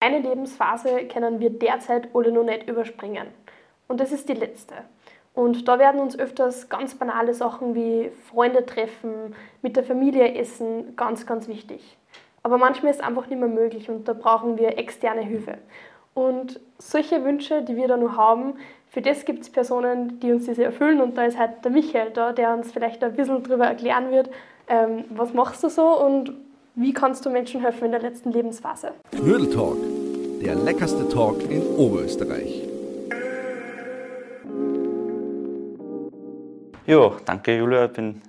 Eine Lebensphase können wir derzeit alle noch nicht überspringen. Und das ist die letzte. Und da werden uns öfters ganz banale Sachen wie Freunde treffen, mit der Familie essen, ganz, ganz wichtig. Aber manchmal ist es einfach nicht mehr möglich und da brauchen wir externe Hilfe. Und solche Wünsche, die wir da noch haben, für das gibt es Personen, die uns diese erfüllen. Und da ist halt der Michael da, der uns vielleicht ein bisschen darüber erklären wird, ähm, was machst du so und wie kannst du Menschen helfen in der letzten Lebensphase? Knödel Talk, der leckerste Talk in Oberösterreich. Ja, danke Julia. Ich bin,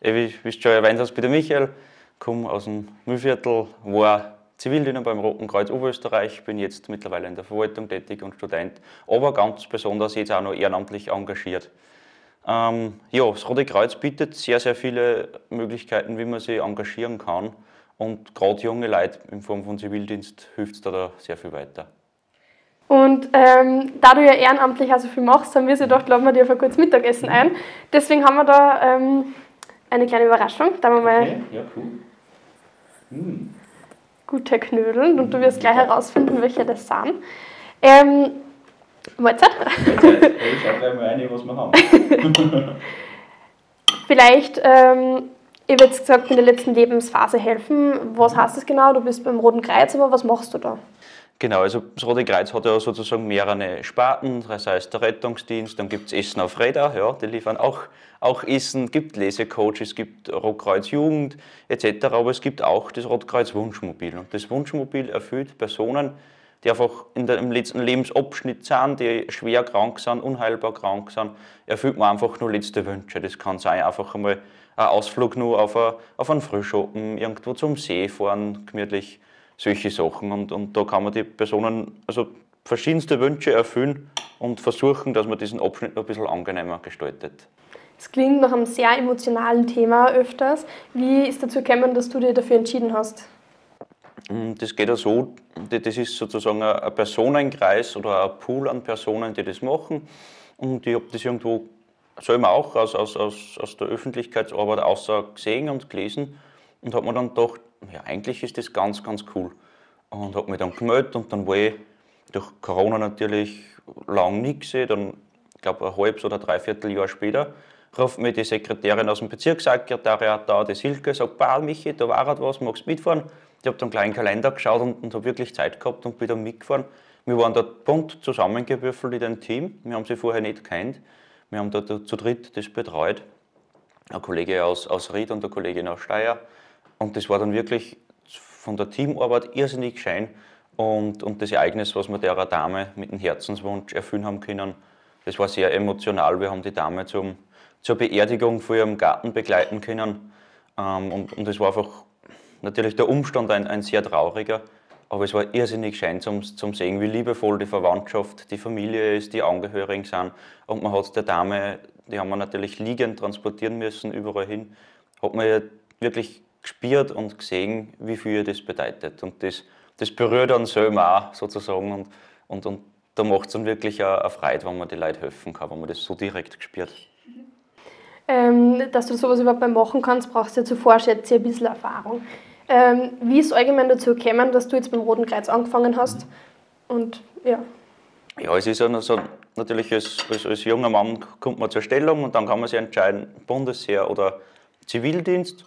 wie du schon erwähnt hast, der Michael, komme aus dem Mühlviertel, war Zivildiener beim Roten Kreuz Oberösterreich, bin jetzt mittlerweile in der Verwaltung tätig und Student, aber ganz besonders jetzt auch noch ehrenamtlich engagiert. Ähm, ja, das Rote Kreuz bietet sehr, sehr viele Möglichkeiten, wie man sich engagieren kann. Und gerade junge Leute in Form von Zivildienst hilft es da, da sehr viel weiter. Und ähm, da du ja ehrenamtlich also viel machst, haben wir sie gedacht, laden wir dir auf ein kurzes Mittagessen ein. Deswegen haben wir da ähm, eine kleine Überraschung. Da wir mal Okay, ja, cool. Hm. gute Knödel und du wirst gleich herausfinden, welche das sind. Ähm, Mahlzeit. Jetzt, ich schau gleich mal rein, was wir haben. Vielleicht, ähm, ich habe jetzt gesagt, in der letzten Lebensphase helfen. Was heißt das genau? Du bist beim Roten Kreuz, aber was machst du da? Genau, also das Rote Kreuz hat ja sozusagen mehrere Sparten, das heißt der Rettungsdienst, dann gibt es Essen auf Räder, ja, die liefern auch, auch Essen, gibt Lesecoaches, es gibt Rotkreuz Jugend etc., aber es gibt auch das Rotkreuz Wunschmobil und das Wunschmobil erfüllt Personen, die einfach in der, im letzten Lebensabschnitt sind, die schwer krank sind, unheilbar krank sind, erfüllt man einfach nur letzte Wünsche. Das kann sein, einfach einmal ein Ausflug nur auf, a, auf einen Frühschoppen, irgendwo zum See fahren, gemütlich, solche Sachen. Und, und da kann man die Personen also verschiedenste Wünsche erfüllen und versuchen, dass man diesen Abschnitt noch ein bisschen angenehmer gestaltet. Es klingt nach einem sehr emotionalen Thema öfters. Wie ist dazu gekommen, dass du dich dafür entschieden hast? Mm, Das geht ja so, das ist sozusagen ein Personenkreis oder ein Pool an Personen, die das machen. Und ich habe das irgendwo selber auch aus, aus, aus, aus der Öffentlichkeitsarbeit außer gesehen und gelesen und habe mir dann gedacht, ja, eigentlich ist das ganz, ganz cool. Und habe mich dann gemeldet und dann war ich durch Corona natürlich lang nicht gesehen. Dann, ich glaube, ein halbes oder dreiviertel Jahr später ruft mir die Sekretärin aus dem Bezirkssekretariat da, die Silke, sagt, bah, Michi, da war halt was, magst du mitfahren? Ich habe dann einen Kalender geschaut und, und habe wirklich Zeit gehabt und bin dann mitgefahren. Wir waren dort bunt zusammengewürfelt in ein Team. Wir haben sie vorher nicht kennt. Wir haben dort zu dritt das betreut. Ein Kollege aus, aus Ried und eine Kollegin aus Steyr. Und das war dann wirklich von der Teamarbeit irrsinnig schön. Und, und das Ereignis, was wir der Dame mit dem Herzenswunsch erfüllen haben können, das war sehr emotional. Wir haben die Dame zum, zur Beerdigung vor ihrem Garten begleiten können. Ähm, und es war einfach natürlich der Umstand ein, ein sehr trauriger. Aber es war irrsinnig schön zum, zum sehen, wie liebevoll die Verwandtschaft, die Familie ist, die Angehörigen sind. Und man hat der Dame, die haben wir natürlich liegend transportieren müssen, überall hin, hat man ja wirklich gespürt und gesehen, wie viel ihr das bedeutet. Und das, das berührt dann selber auch sozusagen. Und, und, und da macht es dann wirklich eine, Freude, wenn man die Leute helfen kann, wenn man das so direkt spürt. Ähm, dass du sowas überhaupt machen kannst, brauchst du ja zuvor schätze ich ein bisschen Erfahrung. Ähm, wie ist allgemein dazu gekommen, dass du jetzt beim Roten Kreuz angefangen hast? Und ja, Ja, es ist ja so, natürlich als, als, als junger Mann kommt man zur Stellung und dann kann man sich entscheiden, Bundesheer oder Zivildienst.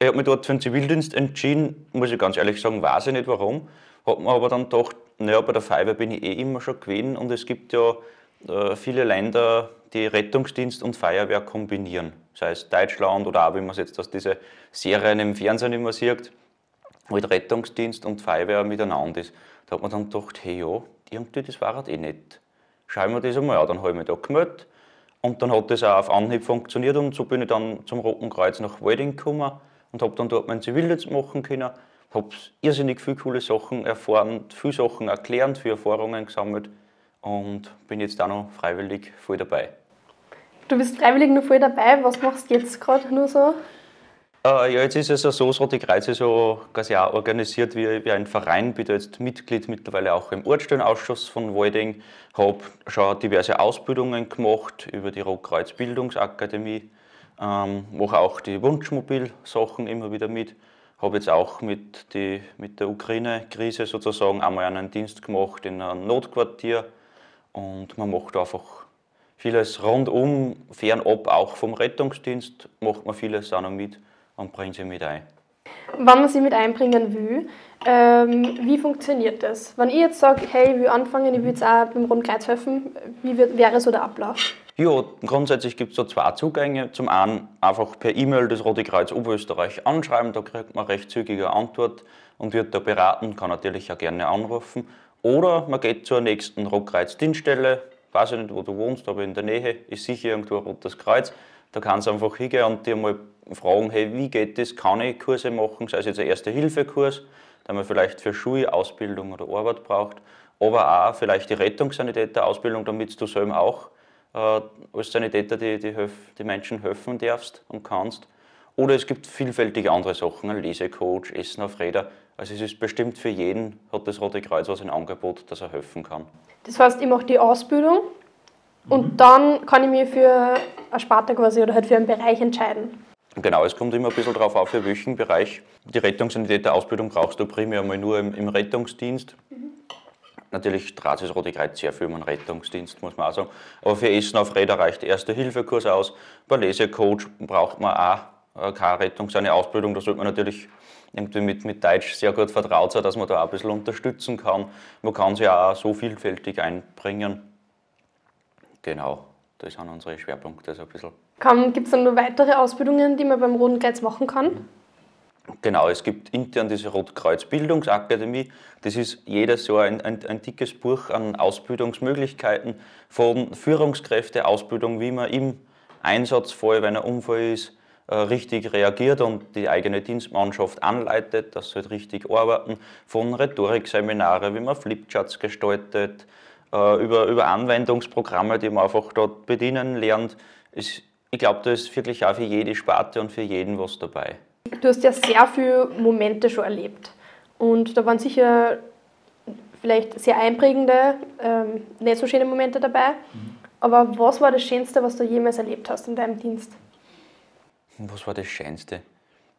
Ich habe mich dort für den Zivildienst entschieden, muss ich ganz ehrlich sagen, weiß ich nicht warum. Habe mir aber dann gedacht, naja, bei der Feuerwehr bin ich eh immer schon gewesen und es gibt ja äh, viele Länder, die Rettungsdienst und Feuerwehr kombinieren. Sei es Deutschland oder auch, wie man es jetzt aus diesen Serien im Fernsehen immer sieht, wo halt Rettungsdienst und Feuerwehr miteinander ist. Da hat man dann gedacht, hey ja, irgendwie das war halt eh nicht. Schauen wir das einmal an. Dann habe ich mich da gemeldet und dann hat das auch auf Anhieb funktioniert und so bin ich dann zum Roten Kreuz nach Walding gekommen und habe dann dort meinen Zivildienst machen können. Habe irrsinnig viele coole Sachen erfahren, viele Sachen erklärt, viele Erfahrungen gesammelt und bin jetzt auch noch freiwillig voll dabei. Du bist freiwillig nur voll dabei. Was machst du jetzt gerade nur so? Äh, ja, jetzt ist es ja so, Rote Kreuz ist so quasi auch organisiert wie, wie ein Verein. Bin jetzt Mitglied mittlerweile auch im Ortsstellenausschuss von Walding. Habe schon diverse Ausbildungen gemacht über die Rotkreuz Bildungsakademie. Ähm, mache auch die Wunschmobil-Sachen immer wieder mit. Habe jetzt auch mit, die, mit der Ukraine-Krise sozusagen einmal einen Dienst gemacht in einem Notquartier und man macht einfach vieles rundum, fernab auch vom Rettungsdienst, macht man vieles auch noch mit und bringt sie mit ein. Wenn man sie mit einbringen will, ähm, wie funktioniert das? Wenn ich jetzt sage, hey, ich will anfangen, ich will jetzt auch beim Roten Kreuz helfen, wie wird, wäre so der Ablauf? Ja, grundsätzlich gibt es da zwei Zugänge. Zum einen einfach per E-Mail das Rote Kreuz Oberösterreich anschreiben, da kriegt man recht zügige Antwort und wird da beraten, kann natürlich auch gerne anrufen. Oder man geht zur nächsten Rotkreuz-Dienststelle, weiß ich nicht, wo du wohnst, aber in der Nähe ist sicher irgendwo ein Rotes Kreuz. Da kannst du einfach hingehen und dir mal fragen, hey, wie geht das, kann ich Kurse machen, sei es jetzt ein Erste-Hilfe-Kurs, den man vielleicht für Schule, Ausbildung oder Arbeit braucht, aber auch vielleicht die Rettungssanitäter-Ausbildung, damit du selber auch äh, als Sanitäter die, die, die Menschen helfen darfst und kannst. Oder es gibt vielfältige andere Sachen, ein Lesecoach, Essen auf Räder. Also es ist bestimmt für jeden, hat das Rote Kreuz was ein Angebot, dass er helfen kann. Das heißt, ich mache die Ausbildung und mhm. dann kann ich mich für eine Sparte quasi oder halt für einen Bereich entscheiden. Genau, es kommt immer ein bisschen darauf auf, für welchen Bereich. Die Rettungssanitäter-Ausbildung brauchst du primär mal nur im, im Rettungsdienst. Mhm. Natürlich trat das Rote Kreuz sehr viel um den Rettungsdienst, muss man auch sagen. Aber für Essen auf Räder reicht der Erste-Hilfe-Kurs aus. Bei Lesecoach braucht man auch keine Rettung, seine Ausbildung. Da sollte man natürlich irgendwie mit, mit Deutsch sehr gut vertraut sein, dass man da auch ein bisschen unterstützen kann. Man kann sich auch so vielfältig einbringen. Genau, das sind unsere Schwerpunkte so ein bisschen. Gibt es dann noch weitere Ausbildungen, die man beim Roten Kreuz machen kann? Genau, es gibt intern diese Rotkreuz Bildungsakademie. Das ist jedes Jahr ein, ein, ein, dickes Buch an Ausbildungsmöglichkeiten von Führungskräfte, Ausbildung, wie man im Einsatzfall, wenn ein Unfall ist, richtig reagiert und die eigene Dienstmannschaft anleitet, dass sie halt richtig arbeiten, von Rhetorikseminare, wie man Flipcharts gestaltet, äh, über, über Anwendungsprogramme, die man einfach dort bedienen lernt. ich glaube, da ist wirklich auch für jede Sparte und für jeden was dabei. Du hast ja sehr viele Momente schon erlebt. Und da waren sicher vielleicht sehr einprägende, ähm, nicht so schöne Momente dabei. Mhm. Aber was war das Schönste, was du jemals erlebt hast in deinem Dienst? Was war das Schönste?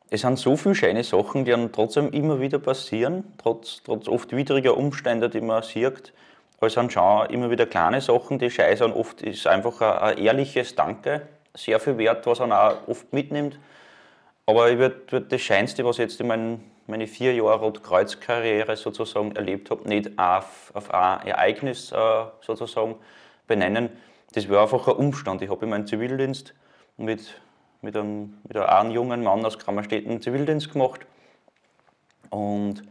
Es sind so viele schöne Sachen, die dann trotzdem immer wieder passieren, trotz, trotz oft widriger Umstände, die man sieht. Aber es sind schon immer wieder kleine Sachen, die scheiße Oft ist einfach ein, ein ehrliches Danke sehr viel wert, was man auch oft mitnimmt. Aber ich würde würd das Scheinste, was ich jetzt in meinen, meine vier Jahre Rotkreuz-Karriere sozusagen erlebt habe, nicht auf, auf ein Ereignis äh, sozusagen benennen. Das war einfach ein Umstand. Ich habe in meinem Zivildienst mit, mit, einem, mit einem jungen Mann aus Kammerstetten Zivildienst gemacht. Und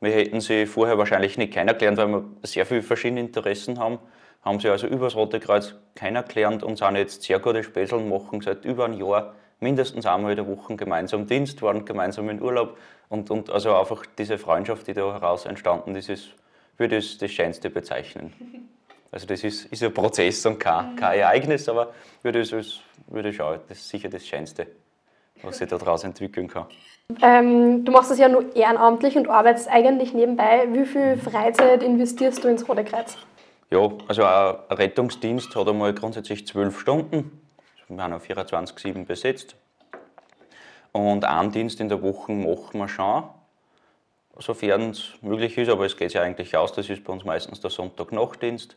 wir hätten sie vorher wahrscheinlich nicht kennengelernt, weil wir sehr viele verschiedene Interessen haben. Haben sie also über das Rote Kreuz kennengelernt und sind jetzt sehr gute Späßeln machen seit über einem Jahr mindestens einmal in der Woche gemeinsam Dienst, waren gemeinsam in Urlaub und, und also einfach diese Freundschaft, die da heraus entstanden ist, ist würde ich das Schönste bezeichnen. Also das ist, ist ein Prozess und kein, kein Ereignis, aber würde ich, würde ich schauen, das ist sicher das Schönste, was sich daraus entwickeln kann. Ähm, du machst das ja nur ehrenamtlich und arbeitest eigentlich nebenbei. Wie viel Freizeit investierst du ins Rote Kreuz? Ja, also ein Rettungsdienst hat einmal grundsätzlich zwölf Stunden wir haben auf 24-7 besetzt. Und einen Dienst in der Woche machen wir schon, sofern es möglich ist, aber es geht ja eigentlich aus, das ist bei uns meistens der Sonntagnachtdienst.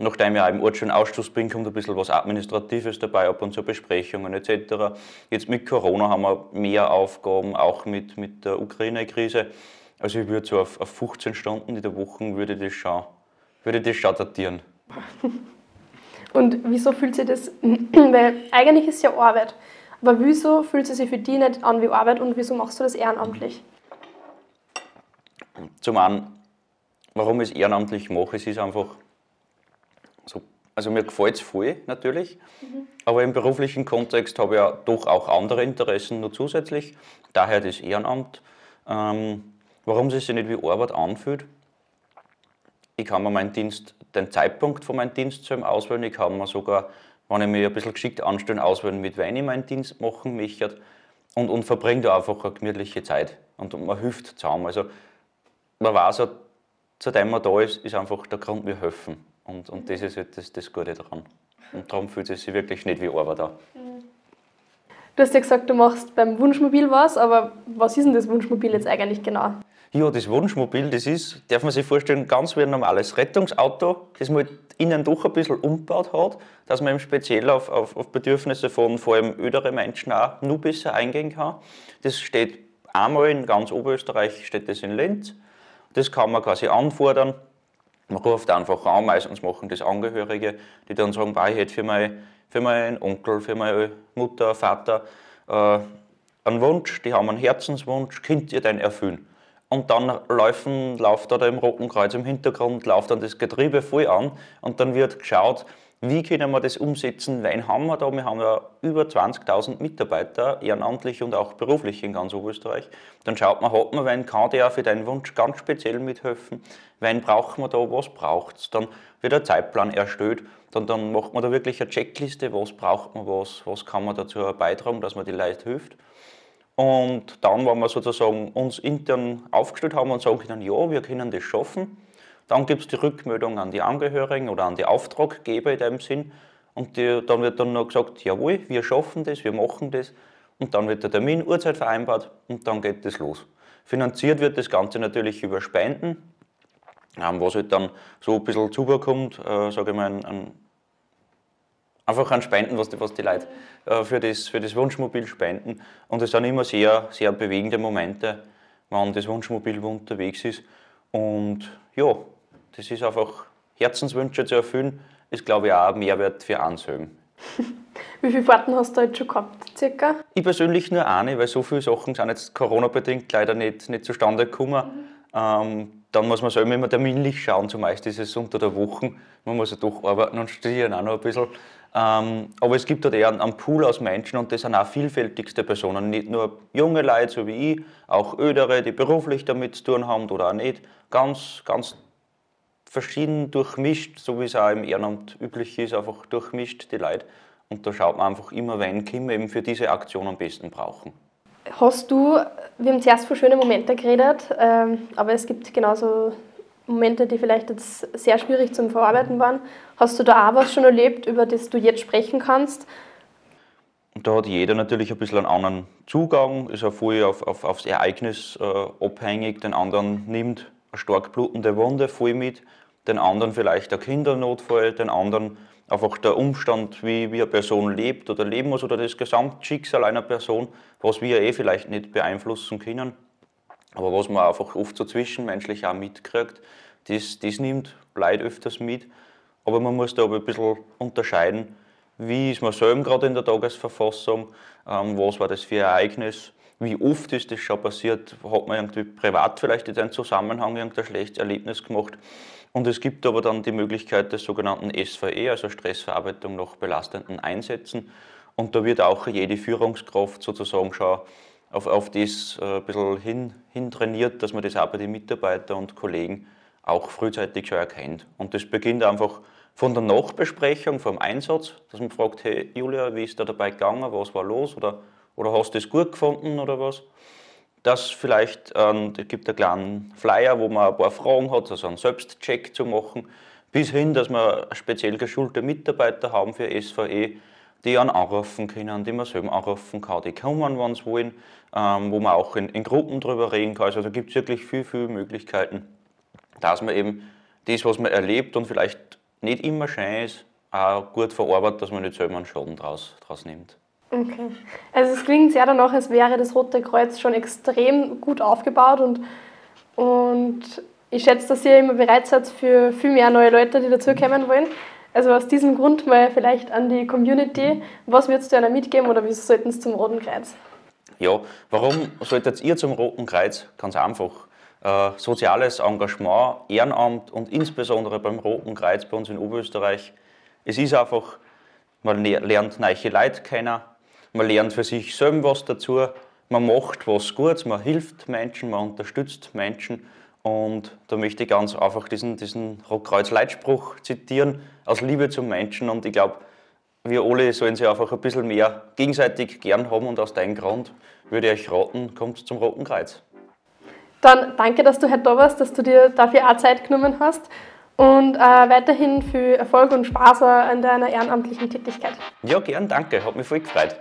Nachdem ich auch im Ausschuss bin, kommt ein bisschen was Administratives dabei, ab und zu Besprechungen etc. Jetzt mit Corona haben wir mehr Aufgaben, auch mit, mit der Ukraine-Krise. Also ich würde so auf, auf 15 Stunden in der Woche würde das schon, würde das schon datieren. Und wieso fühlt sich das, weil eigentlich ist es ja Arbeit, aber wieso fühlt es sich für dich nicht an wie Arbeit und wieso machst du das ehrenamtlich? Zum einen, warum ich es ehrenamtlich mache, es ist einfach so, also mir gefällt es voll natürlich, mhm. aber im beruflichen Kontext habe ich ja doch auch andere Interessen nur zusätzlich, daher das Ehrenamt. Ähm, warum es sich nicht wie Arbeit anfühlt, ich kann mir meinen Dienst, den Zeitpunkt von meinem Dienst auswählen. Ich kann mir sogar, wenn ich mich ein bisschen geschickt anstelle, auswählen, mit wem ich meinen Dienst machen möchte. Und, und verbringe da einfach eine gemütliche Zeit. Und, und man hilft zusammen. Also man weiß ja, seitdem man da ist, ist einfach der Grund, wir helfen. Und, und das ist halt das, das Gute daran. Und darum fühlt es sich wirklich nicht wie Arbeit an. Du hast ja gesagt, du machst beim Wunschmobil was, aber was ist denn das Wunschmobil jetzt eigentlich genau? Ja, das Wunschmobil, das ist, darf man sich vorstellen, ganz wie ein normales Rettungsauto, das man innen doch ein bisschen umgebaut hat, dass man eben speziell auf, auf, auf Bedürfnisse von vor allem ödere Menschen auch nur besser eingehen kann. Das steht einmal in ganz Oberösterreich, steht das in Lenz. Das kann man quasi anfordern. Man ruft einfach an, meistens machen das Angehörige, die dann sagen, ich hätte für, mein, für meinen Onkel, für meine Mutter, Vater äh, einen Wunsch, die haben einen Herzenswunsch, könnt ihr den erfüllen? und dann laufen, läuft da im Roten Kreuz im Hintergrund, läuft dann das Getriebe voll an und dann wird geschaut, wie können wir das umsetzen, wen haben wir da? Wir haben ja über 20.000 Mitarbeiter, ehrenamtlich und auch beruflich in ganz Oberösterreich. Dann schaut man, hat man wen, kann der für deinen Wunsch ganz speziell mithelfen? Wen braucht man da, was braucht es? Dann wird ein Zeitplan erstellt, dann, dann macht man da wirklich eine Checkliste, was braucht man, was, was kann man dazu beitragen, dass man die Leute hilft. Und dann, wenn wir sozusagen uns intern aufgestellt haben und sagen können, ja, wir können das schaffen, dann gibt es die Rückmeldung an die Angehörigen oder an die Auftraggeber in dem Sinn. Und die, dann wird dann noch gesagt, jawohl, wir schaffen das, wir machen das. Und dann wird der Termin, Uhrzeit vereinbart und dann geht das los. Finanziert wird das Ganze natürlich über Spenden, ähm, was halt dann so ein bisschen zubekommt, äh, sage ich mal, ein, ein einfach an Spenden, was die, was die Leute äh, für, das, für das Wunschmobil spenden. Und es sind immer sehr, sehr bewegende Momente, wenn das Wunschmobil unterwegs ist. Und ja, das ist einfach Herzenswünsche zu erfüllen, ist glaube ich auch ein Mehrwert für einen Wie viele Fahrten hast du jetzt schon gehabt, circa? Ich persönlich nur eine, weil so viele Sachen sind jetzt Corona-bedingt leider nicht, nicht zustande gekommen. Mhm. Ähm, dann muss man selber immer terminlich schauen, zumeist ist es unter der Woche. Man muss ja doch arbeiten und studieren auch noch ein bisschen. Ähm, aber es gibt dort eher einen Pool aus Menschen und das sind auch vielfältigste Personen. Nicht nur junge Leute, so wie ich, auch ödere, die beruflich damit zu tun haben oder auch nicht. Ganz, ganz verschieden durchmischt, so wie es auch im Ehrenamt üblich ist, einfach durchmischt die Leute. Und da schaut man einfach immer, wen können wir eben für diese Aktion am besten brauchen. Hast du, wir haben zuerst von schönen Momenten geredet, ähm, aber es gibt genauso Momente, die vielleicht jetzt sehr schwierig zum Verarbeiten waren. Hast du da auch was schon erlebt, über das du jetzt sprechen kannst? Da hat jeder natürlich ein bisschen einen anderen Zugang, ist auch voll auf, auf, aufs Ereignis äh, abhängig. Den anderen nimmt eine stark blutende Wunde voll mit, den anderen vielleicht ein Kindernotfall, den anderen einfach der Umstand, wie, wie eine Person lebt oder leben muss oder das Gesamtschicksal einer Person, was wir eh vielleicht nicht beeinflussen können, aber was man einfach oft so zwischenmenschlich auch mitkriegt, das, das nimmt Leid öfters mit. Aber man muss da aber ein bisschen unterscheiden, wie ist man selber gerade in der Tagesverfassung, ähm, was war das für ein Ereignis, wie oft ist das schon passiert, hat man irgendwie privat vielleicht in einem Zusammenhang irgendein schlechtes Erlebnis gemacht. Und es gibt aber dann die Möglichkeit des sogenannten SVE, also Stressverarbeitung nach belastenden Einsätzen. Und da wird auch jede Führungskraft sozusagen schon auf, auf das äh, ein bisschen hin, hin trainiert, dass man das auch bei den Mitarbeitern und Kollegen auch frühzeitig schon erkennt. Und das beginnt einfach von der Nachbesprechung, vom Einsatz, dass man fragt, hey Julia, wie ist da dabei gegangen, was war los oder, oder hast du es gut gefunden oder was? Das vielleicht, ähm, es gibt einen kleinen Flyer, wo man ein paar Fragen hat, also einen Selbstcheck zu machen, bis hin, dass wir speziell geschulte Mitarbeiter haben für SVE, die einen anrufen können, die man selber anrufen kann, die kommen, wenn sie wollen, ähm, wo man auch in, in, Gruppen drüber reden kann. Also da gibt es wirklich viele, viele Möglichkeiten, dass man eben das, was man erlebt und vielleicht nicht immer schön ist, auch gut verarbeitet, dass man nicht selber einen Schaden draus, draus nimmt. Okay. Also es klingt sehr danach, als wäre das Rote Kreuz schon extrem gut aufgebaut und, und ich schätze, dass ihr immer bereit seid für viel mehr neue Leute, die dazukommen wollen. Also aus diesem Grund mal vielleicht an die Community, was würdest du einer mitgeben oder wieso sollten sie zum Roten Kreuz? Ja, warum solltet ihr zum Roten Kreuz? Ganz einfach. Äh, soziales Engagement, Ehrenamt und insbesondere beim Roten Kreuz bei uns in Oberösterreich. Es ist einfach, man lernt neue Leute kennen, man lernt für sich selber was dazu, man macht was Gutes, man hilft Menschen, man unterstützt Menschen. Und da möchte ich ganz einfach diesen, diesen Rotkreuz-Leitspruch zitieren, aus Liebe zum Menschen. Und ich glaube, wir alle sollen sie einfach ein bisschen mehr gegenseitig gern haben. Und aus dem Grund würde ich euch raten, kommt zum Roten Kreuz. Dann danke, dass du heute da warst, dass du dir dafür auch Zeit genommen hast und äh, weiterhin viel Erfolg und Spaß an deiner ehrenamtlichen Tätigkeit. Ja, gern, danke, hat mich voll gefreut.